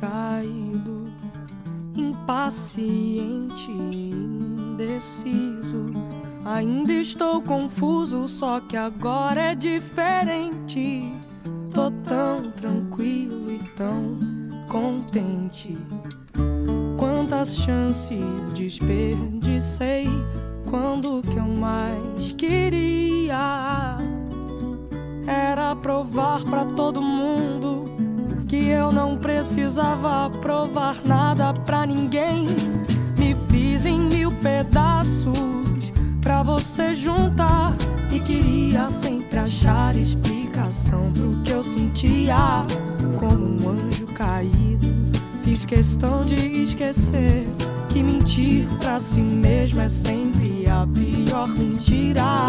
distraído, impaciente, indeciso. Ainda estou confuso, só que agora é diferente. Tô tão tranquilo e tão contente. Quantas chances desperdicei quando que eu mais queria era provar para todo precisava provar nada pra ninguém. Me fiz em mil pedaços pra você juntar e queria sempre achar explicação pro que eu sentia como um anjo caído. Fiz questão de esquecer que mentir pra si mesmo é sempre a pior mentira.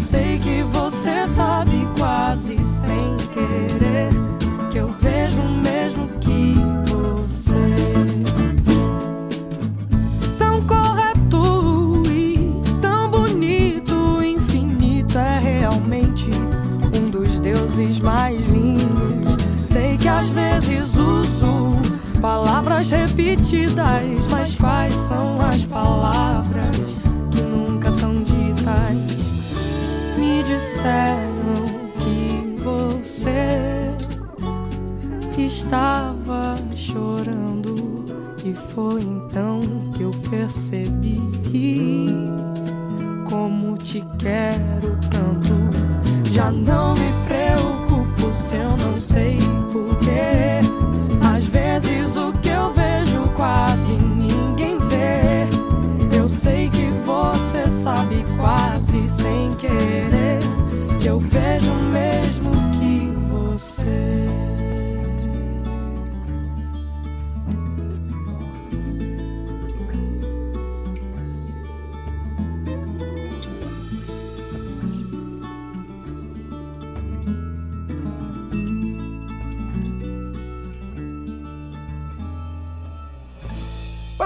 Sei que você sabe quase sem querer que eu vejo o mesmo que você. Tão correto e tão bonito, infinito é realmente um dos deuses mais lindos. Sei que às vezes uso palavras repetidas, mas quais são as palavras disseram que você estava chorando e foi então que eu percebi como te quero tanto. Já não me preocupo se eu não sei porquê. Às vezes o que eu vejo quase ninguém vê. Eu sei que você sabe quase sem querer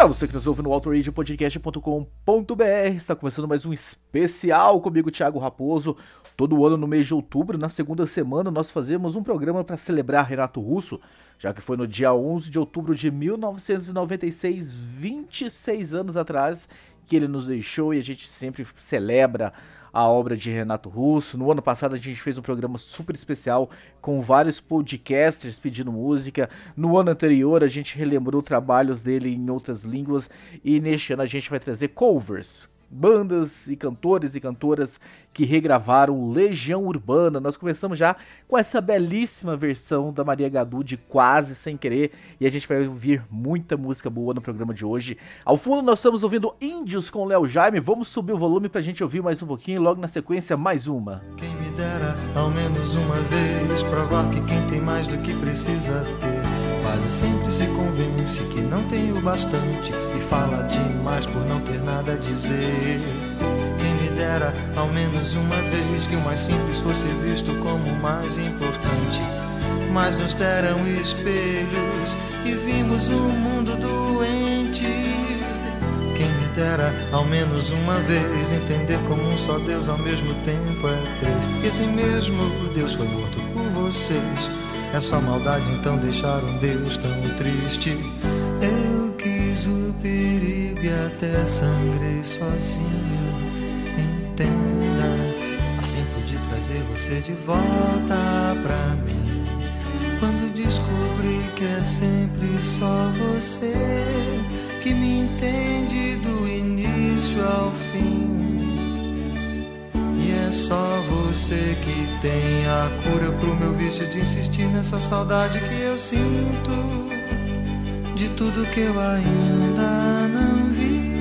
Você que nos ouve no autoradiopodcast.com.br, está começando mais um especial comigo, Thiago Raposo. Todo ano no mês de outubro, na segunda semana, nós fazemos um programa para celebrar Renato Russo, já que foi no dia 11 de outubro de 1996, 26 anos atrás, que ele nos deixou e a gente sempre celebra a obra de Renato Russo. No ano passado a gente fez um programa super especial com vários podcasters pedindo música. No ano anterior a gente relembrou trabalhos dele em outras línguas e neste ano a gente vai trazer covers. Bandas e cantores e cantoras que regravaram Legião Urbana. Nós começamos já com essa belíssima versão da Maria Gadu de Quase Sem Querer e a gente vai ouvir muita música boa no programa de hoje. Ao fundo nós estamos ouvindo Índios com Léo Jaime. Vamos subir o volume pra gente ouvir mais um pouquinho logo na sequência mais uma. Quem me dera ao menos uma vez provar que quem tem mais do que precisa ter quase sempre se convence que não tem o bastante e fala demais por não ter nada a dizer. Quem me dera ao menos uma vez que o mais simples fosse visto como o mais importante. Mas nos deram espelhos e vimos o mundo doente. Quem me dera ao menos uma vez entender como um só Deus ao mesmo tempo é três. Esse mesmo Deus foi morto por vocês. É só maldade, então deixaram Deus tão triste. Eu quis o perigo e até sangrei sozinho. Entenda, assim pude trazer você de volta pra mim. Quando descobri que é sempre só você que me entende do início ao fim. E é só você que tem a cura pro meu vício de insistir nessa saudade que eu sinto de tudo que eu ainda não vi.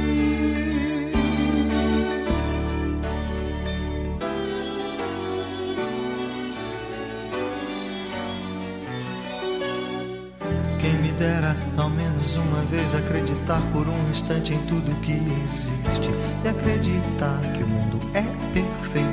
Quem me dera ao menos uma vez acreditar por um instante em tudo que existe e acreditar que o mundo é perfeito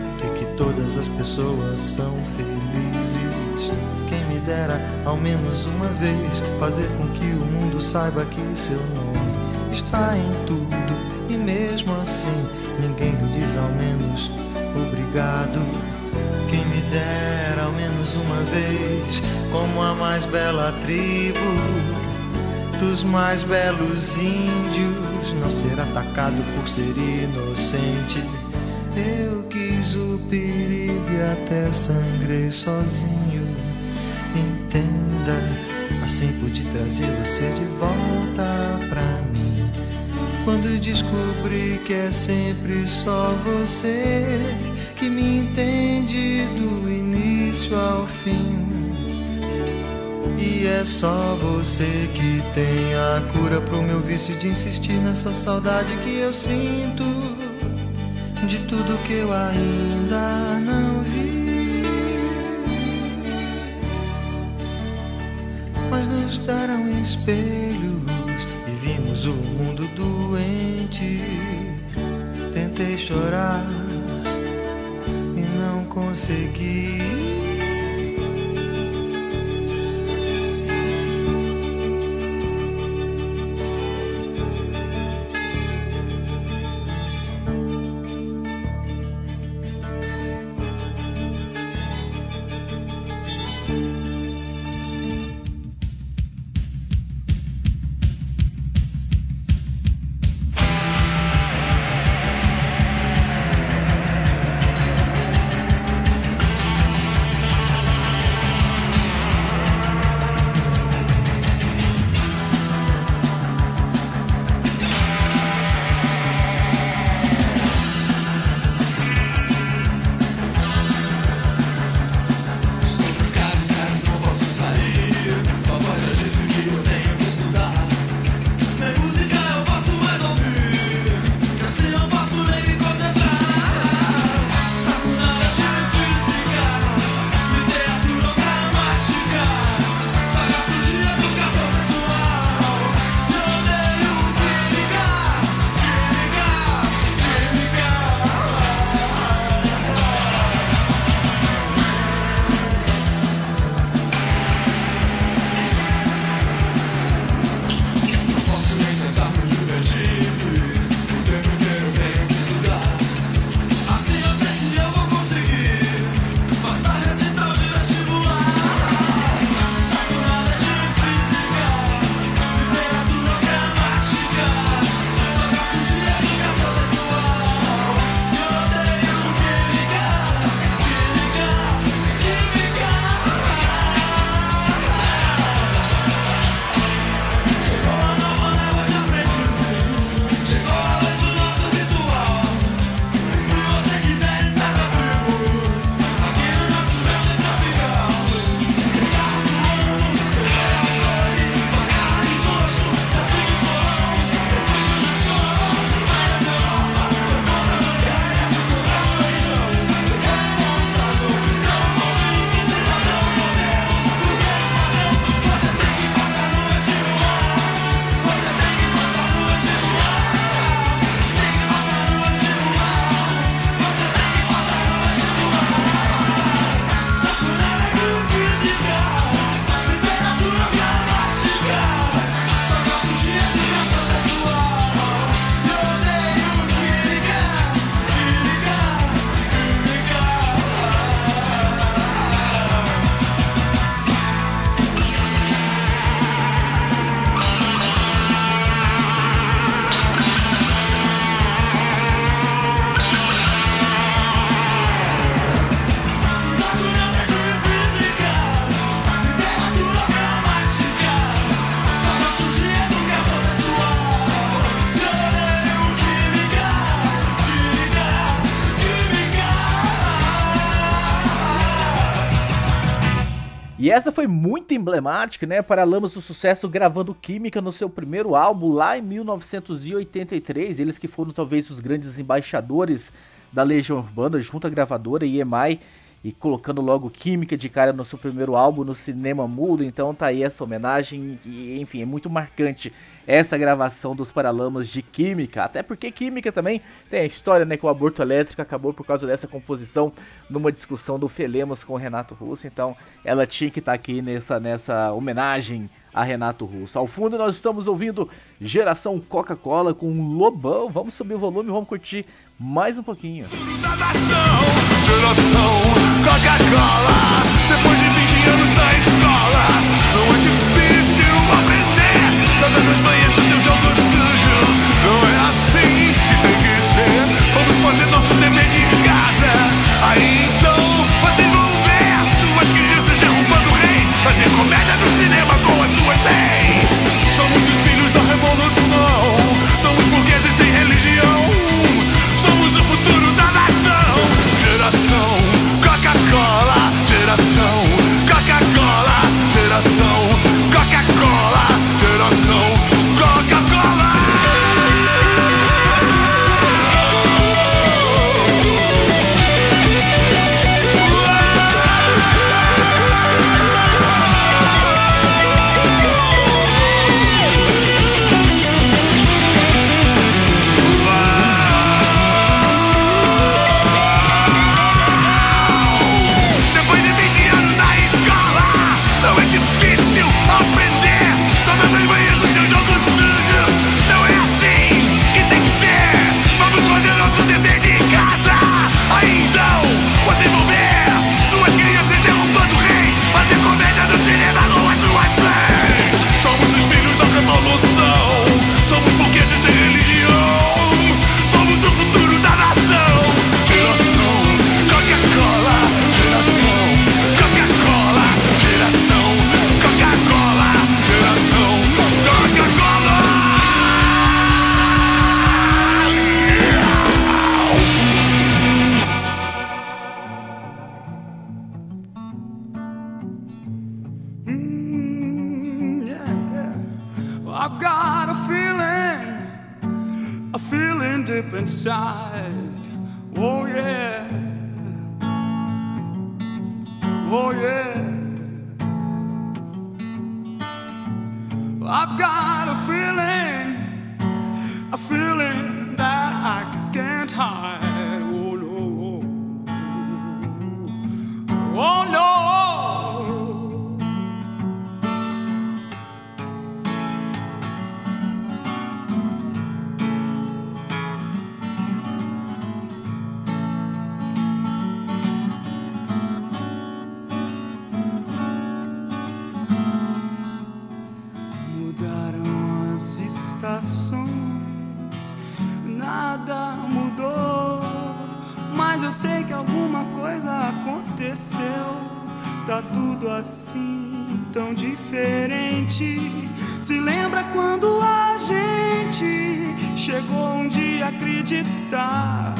as pessoas são felizes. Quem me dera ao menos uma vez fazer com que o mundo saiba que seu nome está em tudo e mesmo assim ninguém lhe diz ao menos obrigado. Quem me dera ao menos uma vez, como a mais bela tribo dos mais belos índios, não ser atacado por ser inocente. Eu o perigo e até sangrei sozinho. Entenda, assim pude trazer você de volta pra mim. Quando descobri que é sempre só você que me entende do início ao fim. E é só você que tem a cura pro meu vício de insistir nessa saudade que eu sinto de tudo que eu ainda não vi. Mas nos deram espelhos e vimos o mundo doente. Tentei chorar e não consegui. E essa foi muito emblemática, né, para Lamas do Sucesso gravando Química no seu primeiro álbum lá em 1983. Eles que foram talvez os grandes embaixadores da Legião Urbana junto à gravadora EMI e colocando logo Química de cara no seu primeiro álbum no cinema mudo. Então tá aí essa homenagem e enfim, é muito marcante essa gravação dos Paralamas de Química. Até porque Química também tem a história, né, que o aborto elétrico acabou por causa dessa composição numa discussão do Felemos com Renato Russo. Então, ela tinha que estar tá aqui nessa, nessa homenagem a Renato Russo. Ao fundo nós estamos ouvindo Geração Coca-Cola com Lobão. Vamos subir o volume, vamos curtir mais um pouquinho. Geração Coca-Cola, depois de 20 anos na escola, não é que tão diferente. Se lembra quando a gente chegou um dia a acreditar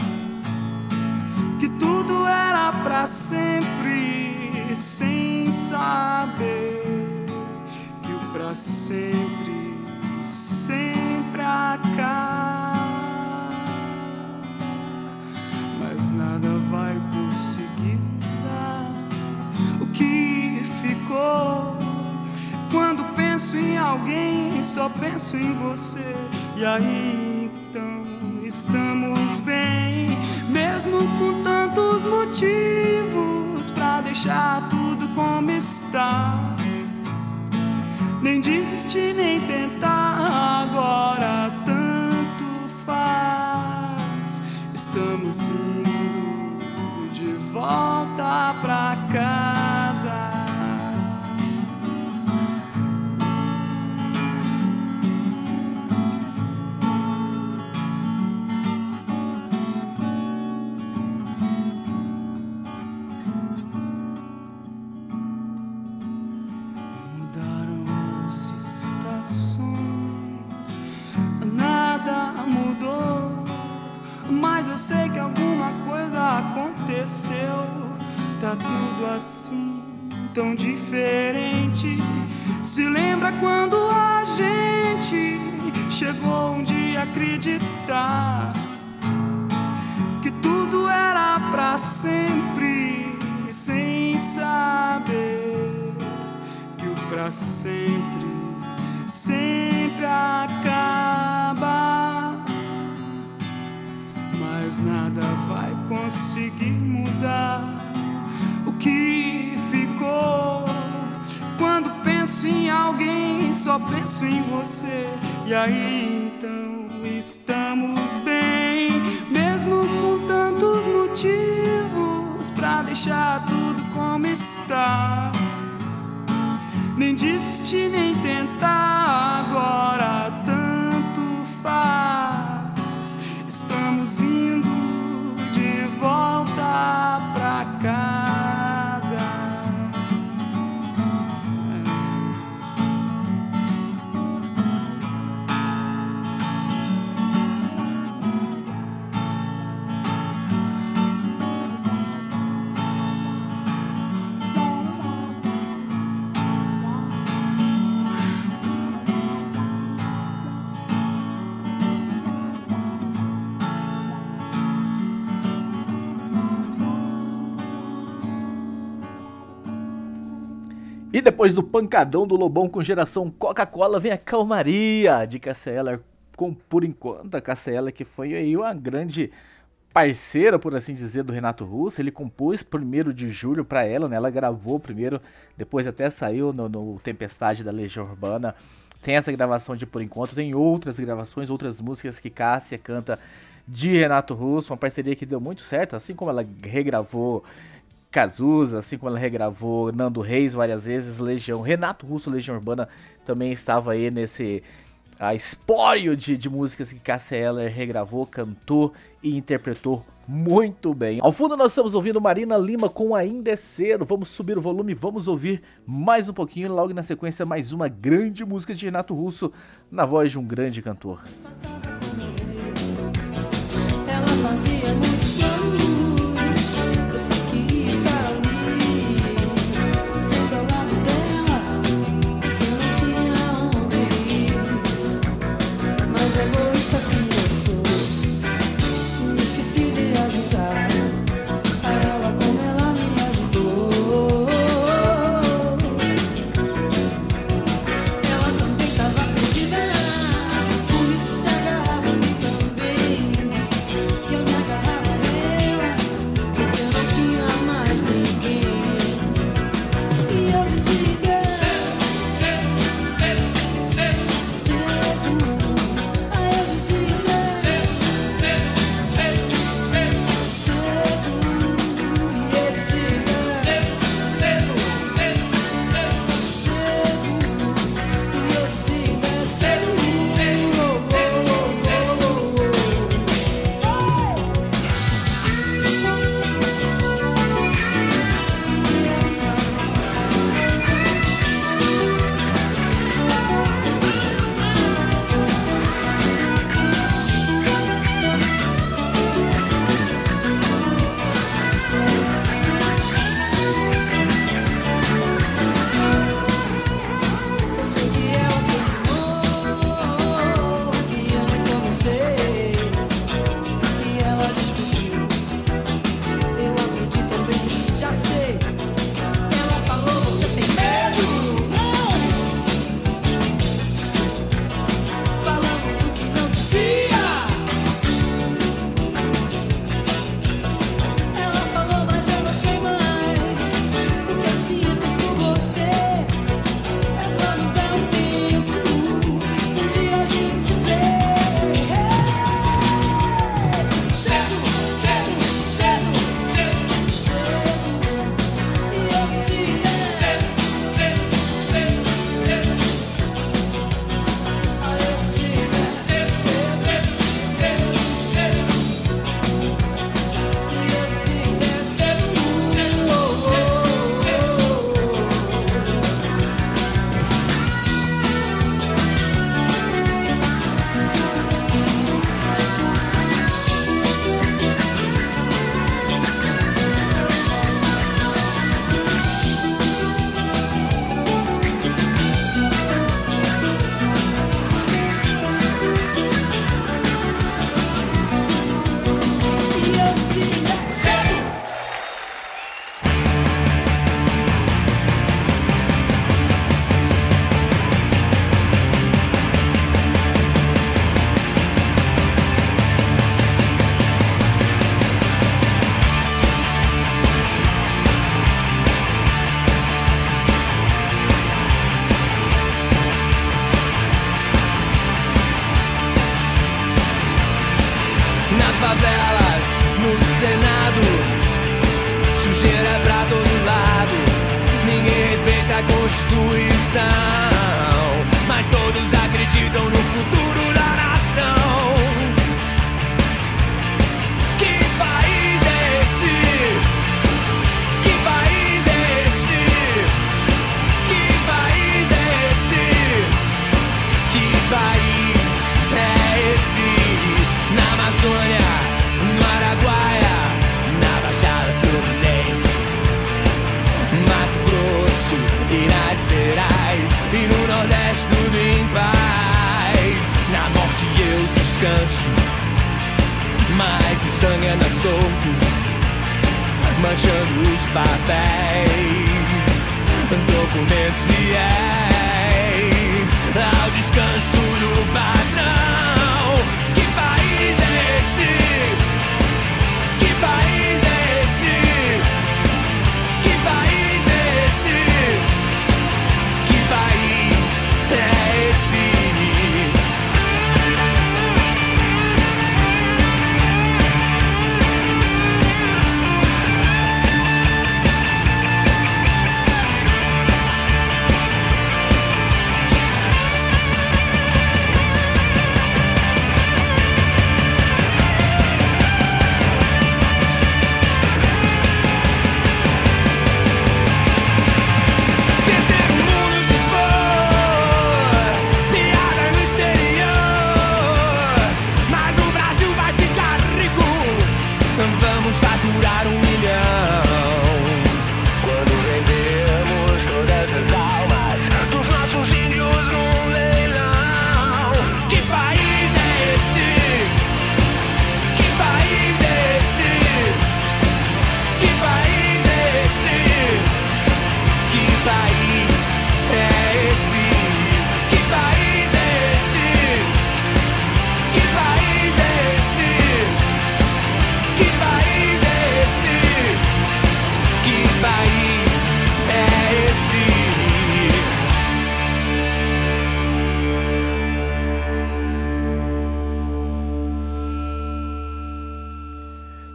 sei que alguma coisa aconteceu. Tá tudo assim, tão diferente. Se lembra quando a gente chegou um dia a acreditar que tudo era para sempre, sem saber que o para sempre sempre há Mas nada vai conseguir mudar o que ficou. Quando penso em alguém, só penso em você. E aí então estamos bem, mesmo com tantos motivos pra deixar tudo como está nem desistir, nem E depois do pancadão do Lobão com geração Coca-Cola, vem a calmaria de Cassia com Por Enquanto. A Cassia que foi aí uma grande parceira, por assim dizer, do Renato Russo. Ele compôs primeiro de julho para ela, né? Ela gravou primeiro, depois até saiu no, no Tempestade da Legião Urbana. Tem essa gravação de Por Enquanto, tem outras gravações, outras músicas que Cássia canta de Renato Russo, uma parceria que deu muito certo, assim como ela regravou Cazuza, assim como ela regravou Nando Reis várias vezes, Legião, Renato Russo, Legião Urbana também estava aí nesse a espólio de, de músicas que Cassia Eller regravou, cantou e interpretou muito bem. Ao fundo nós estamos ouvindo Marina Lima com Ainda é Cedo. Vamos subir o volume, vamos ouvir mais um pouquinho e logo na sequência mais uma grande música de Renato Russo na voz de um grande cantor. Ela fazia muito os papéis, documentos fiéis ao descanso do patrão. Que país é esse?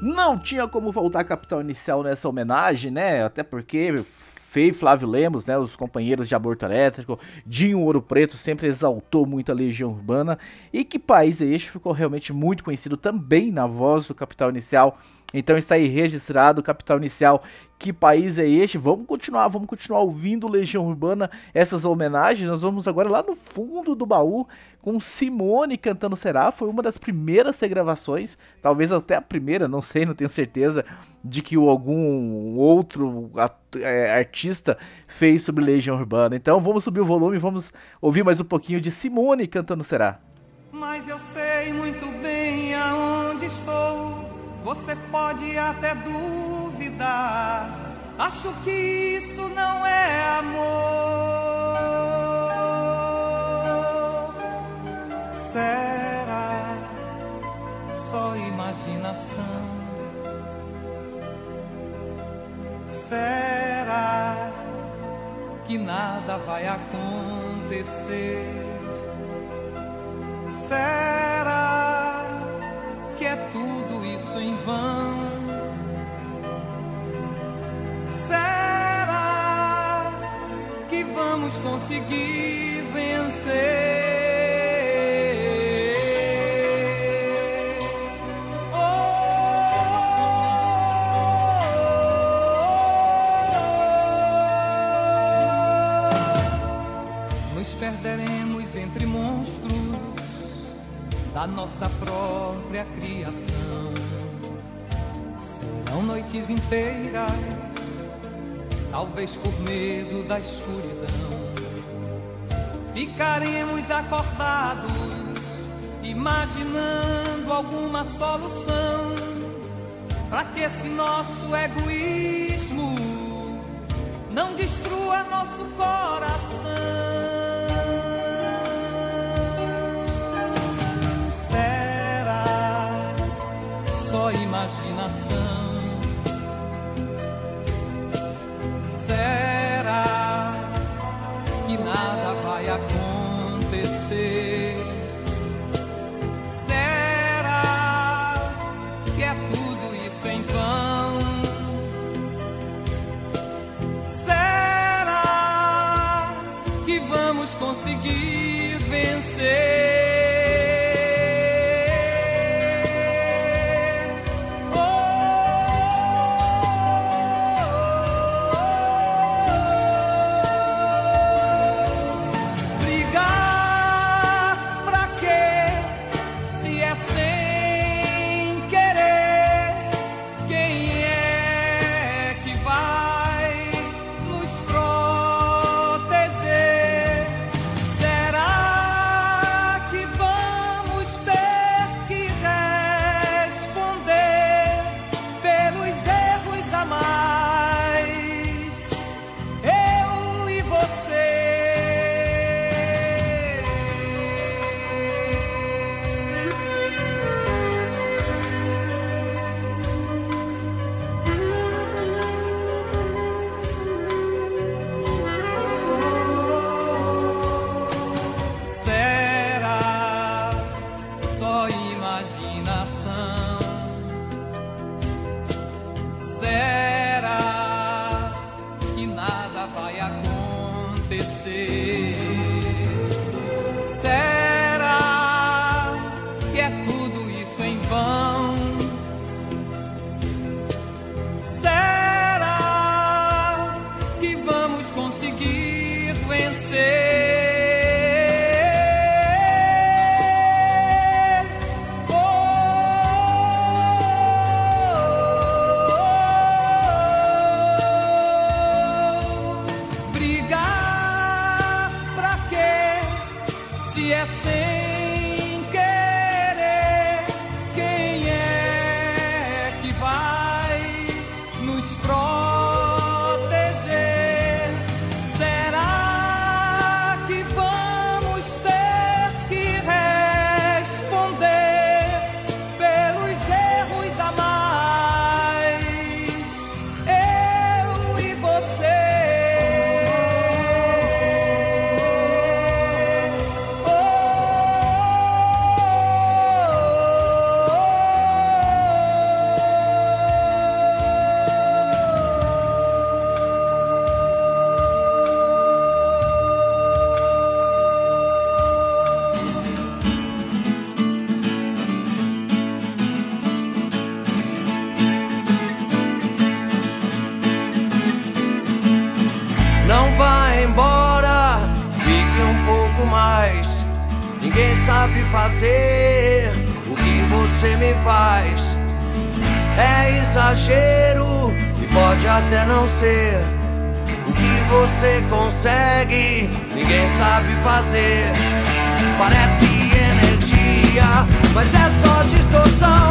Não tinha como voltar Capital Inicial nessa homenagem, né? Até porque Fei Flávio Lemos, né? Os companheiros de Aborto Elétrico, Dinho Ouro Preto sempre exaltou muito a Legião Urbana. E que país é este ficou realmente muito conhecido também na voz do Capital Inicial. Então está aí registrado Capital Inicial. Que país é este? Vamos continuar, vamos continuar ouvindo Legião Urbana, essas homenagens. Nós vamos agora lá no fundo do baú com Simone cantando Será. Foi uma das primeiras regravações, talvez até a primeira, não sei, não tenho certeza de que algum outro é, artista fez sobre Legião Urbana. Então vamos subir o volume, vamos ouvir mais um pouquinho de Simone cantando Será. Mas eu sei muito bem aonde estou. Você pode até duvidar. Acho que isso não é amor. Será só imaginação? Será que nada vai acontecer? Será que é tudo isso em vão? Será que vamos conseguir vencer? Oh, perderemos entre monstros da nossa própria criação. Serão noites inteiras, talvez por medo da escuridão. Ficaremos acordados, imaginando alguma solução para que esse nosso egoísmo não destrua nosso coração. Imaginação? Ser. O que você consegue, ninguém sabe fazer. Parece energia, mas é só distorção.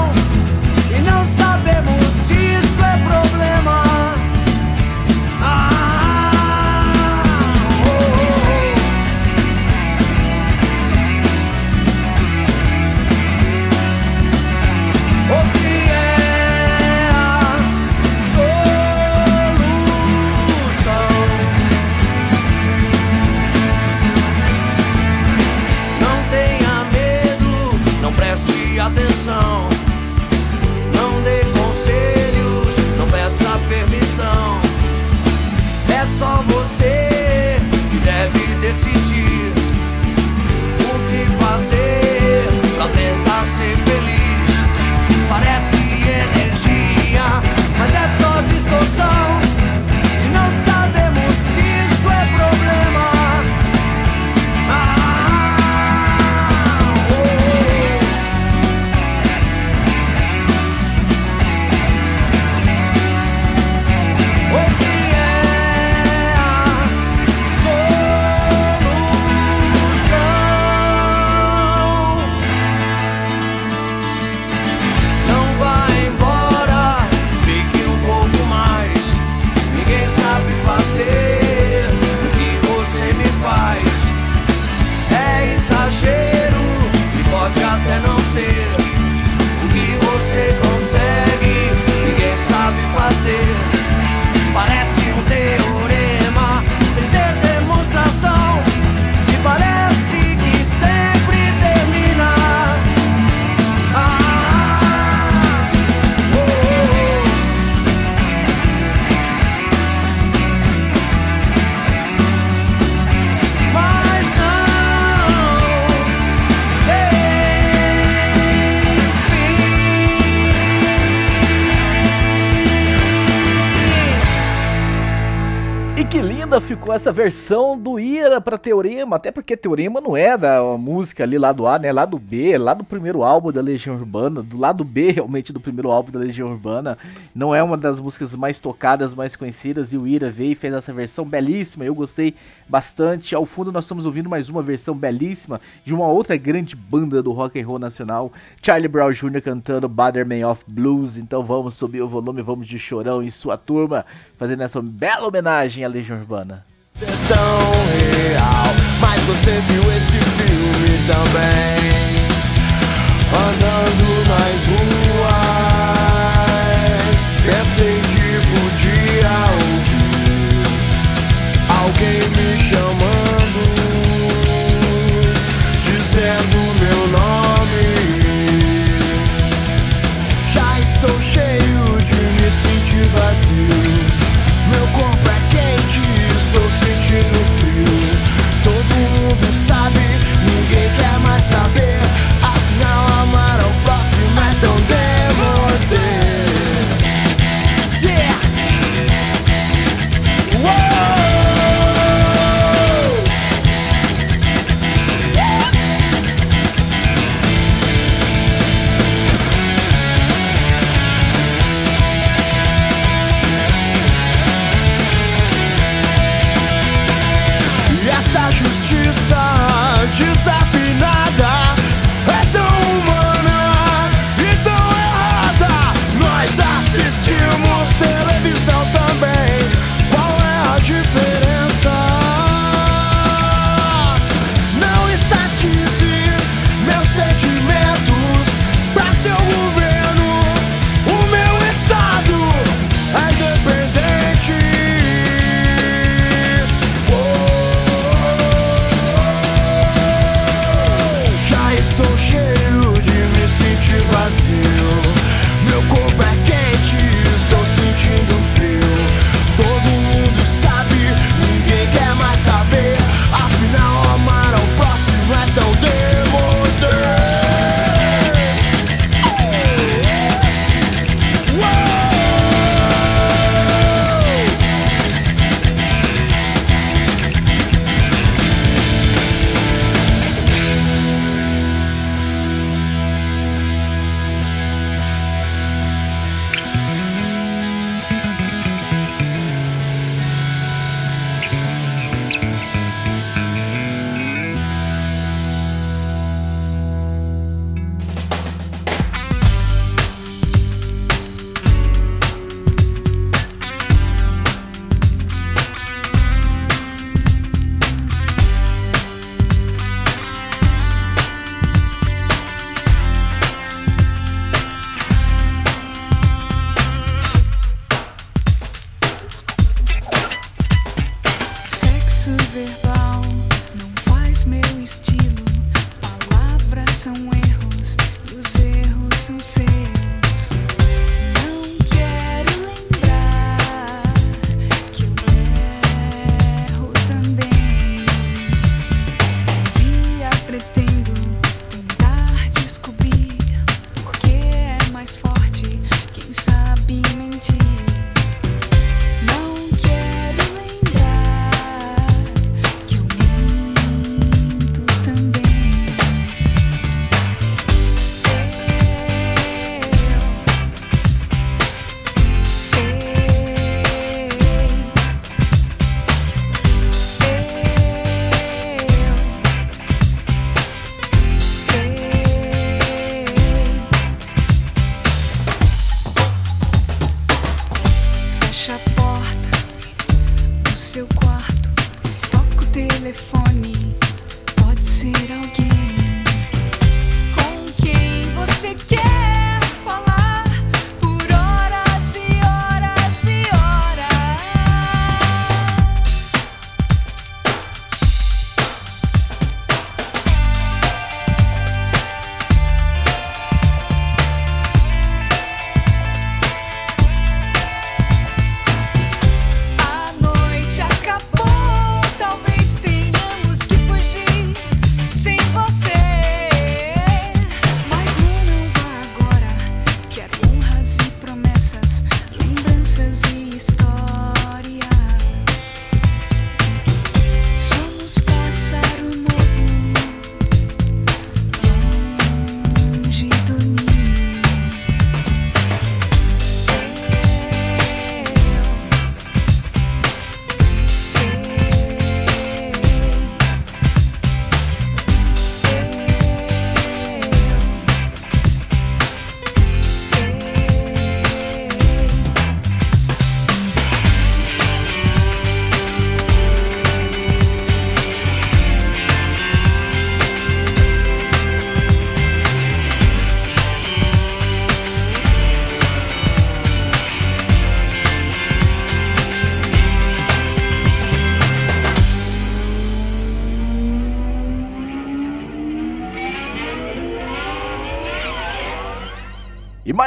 Essa versão do Ira para Teorema, até porque Teorema não é da música ali lá do A, né? Lá do B, lá do primeiro álbum da Legião Urbana, do lado B realmente do primeiro álbum da Legião Urbana. Não é uma das músicas mais tocadas, mais conhecidas, e o Ira veio e fez essa versão belíssima. Eu gostei bastante. Ao fundo nós estamos ouvindo mais uma versão belíssima de uma outra grande banda do rock and roll nacional, Charlie Brown Jr. cantando Batterman of Blues. Então vamos subir o volume, vamos de Chorão e sua turma fazendo essa bela homenagem à Legião Urbana. Ser tão real, mas você viu esse filme também. Andando nas ruas,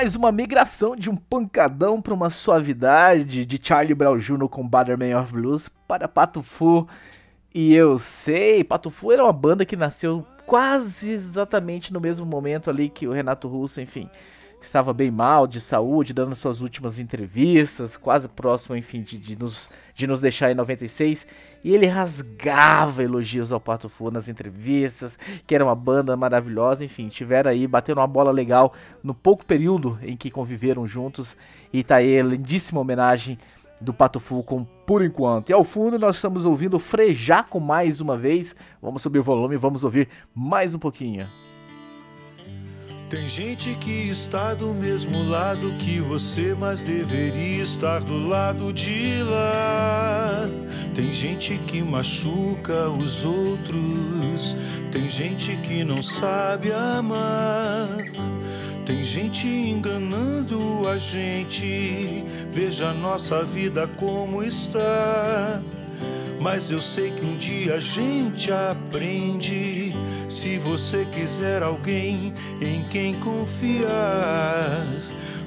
mais uma migração de um pancadão para uma suavidade de Charlie Brown Jr. com Batterman of Blues para Pato Fu. E eu sei, Pato Fu era uma banda que nasceu quase exatamente no mesmo momento ali que o Renato Russo, enfim, estava bem mal de saúde, dando suas últimas entrevistas, quase próximo, enfim, de, de, nos, de nos deixar em 96. E ele rasgava elogios ao Pato Fu nas entrevistas, que era uma banda maravilhosa, enfim, tiveram aí, bateram uma bola legal no pouco período em que conviveram juntos. E tá aí lindíssima homenagem do Pato Fu com Por Enquanto. E ao fundo nós estamos ouvindo Frejaco mais uma vez. Vamos subir o volume vamos ouvir mais um pouquinho. Tem gente que está do mesmo lado que você, mas deveria estar do lado de lá. Tem gente que machuca os outros, tem gente que não sabe amar. Tem gente enganando a gente, veja a nossa vida como está. Mas eu sei que um dia a gente aprende. Se você quiser alguém em quem confiar,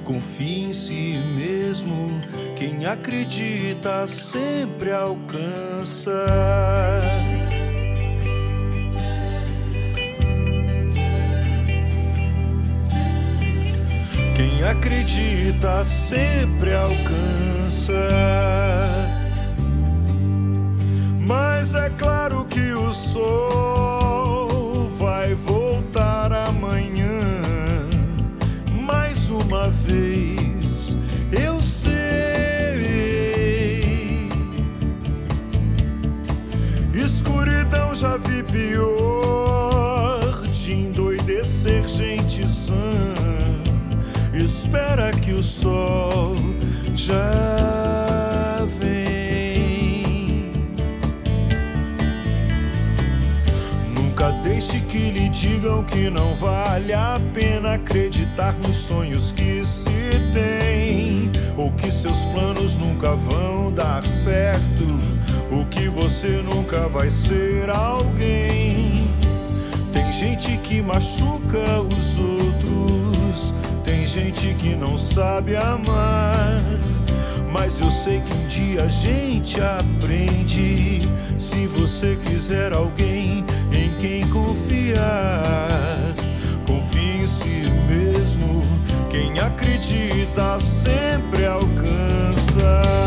confie em si mesmo. Quem acredita sempre alcança. Quem acredita sempre alcança. Mas é claro que o sol vai voltar amanhã. Mais uma vez, eu sei. Escuridão já vi pior de endoidecer gente sã. Espera que o sol já deixe que lhe digam que não vale a pena acreditar nos sonhos que se tem, ou que seus planos nunca vão dar certo, ou que você nunca vai ser alguém. Tem gente que machuca os outros, tem gente que não sabe amar. Mas eu sei que um dia a gente aprende. Se você quiser alguém em quem confiar, confie em si mesmo. Quem acredita sempre alcança.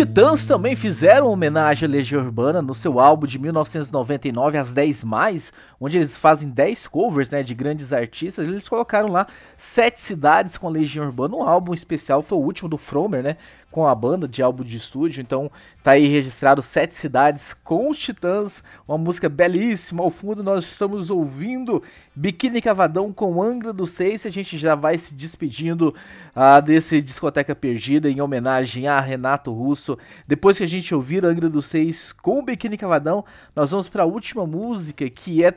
Titãs também fizeram homenagem à Legião Urbana no seu álbum de 1999, As 10 Mais, onde eles fazem 10 covers né, de grandes artistas. Eles colocaram lá sete cidades com a Legião Urbana. Um álbum especial foi o último do Fromer, né? Com a banda de álbum de estúdio. Então tá aí registrado sete cidades com os Titãs. Uma música belíssima. Ao fundo nós estamos ouvindo Biquíni Cavadão com Angra do Seis. A gente já vai se despedindo uh, desse Discoteca Perdida em homenagem a Renato Russo. Depois que a gente ouvir Angra do Seis com Biquíni Cavadão, nós vamos para a última música que é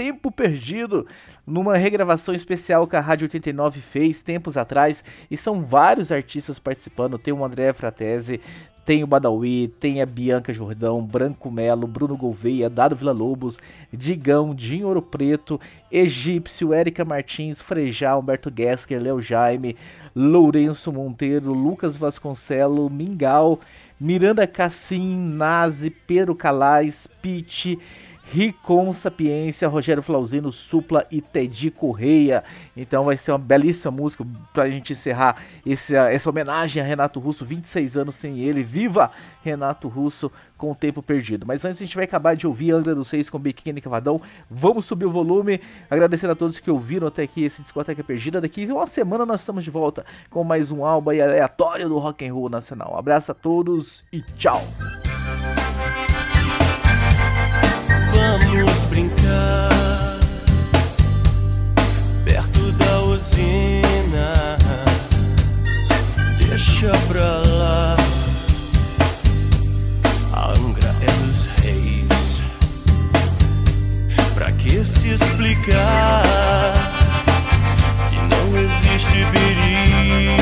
Tempo Perdido, numa regravação especial que a Rádio 89 fez tempos atrás, e são vários artistas participando, tem o André Fratese, tem o Badawi, tem a Bianca Jordão, Branco Melo, Bruno Gouveia, Dado Vila Lobos, Digão, Dinho Ouro Preto, Egípcio, Érica Martins, Frejá, Humberto Gesker, Léo Jaime, Lourenço Monteiro, Lucas Vasconcelo, Mingau, Miranda Cassim, Nazi, Pedro Calais, Pete Ricom Sapiência, Rogério Flauzino, Supla e Teddy Correia. Então vai ser uma belíssima música pra gente encerrar esse, essa homenagem a Renato Russo, 26 anos sem ele. Viva Renato Russo com o tempo perdido. Mas antes a gente vai acabar de ouvir Angra dos Seis com Biquíni Cavadão. Vamos subir o volume. Agradecer a todos que ouviram até aqui esse Discoteca Perdida. Daqui uma semana nós estamos de volta com mais um álbum aleatório do rock and roll nacional. Um abraço a todos e tchau. Vamos brincar perto da usina. Deixa pra lá. A Angra é dos reis. Pra que se explicar se não existe perigo?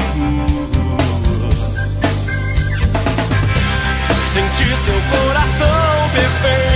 Sentir seu coração perfeito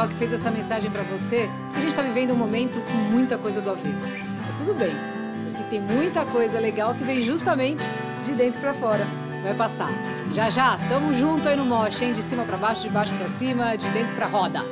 Rock fez essa mensagem pra você a gente tá vivendo um momento com muita coisa do avesso. Mas tudo bem, porque tem muita coisa legal que vem justamente de dentro pra fora. Vai passar. Já já, tamo junto aí no moche, hein? De cima pra baixo, de baixo pra cima, de dentro pra roda.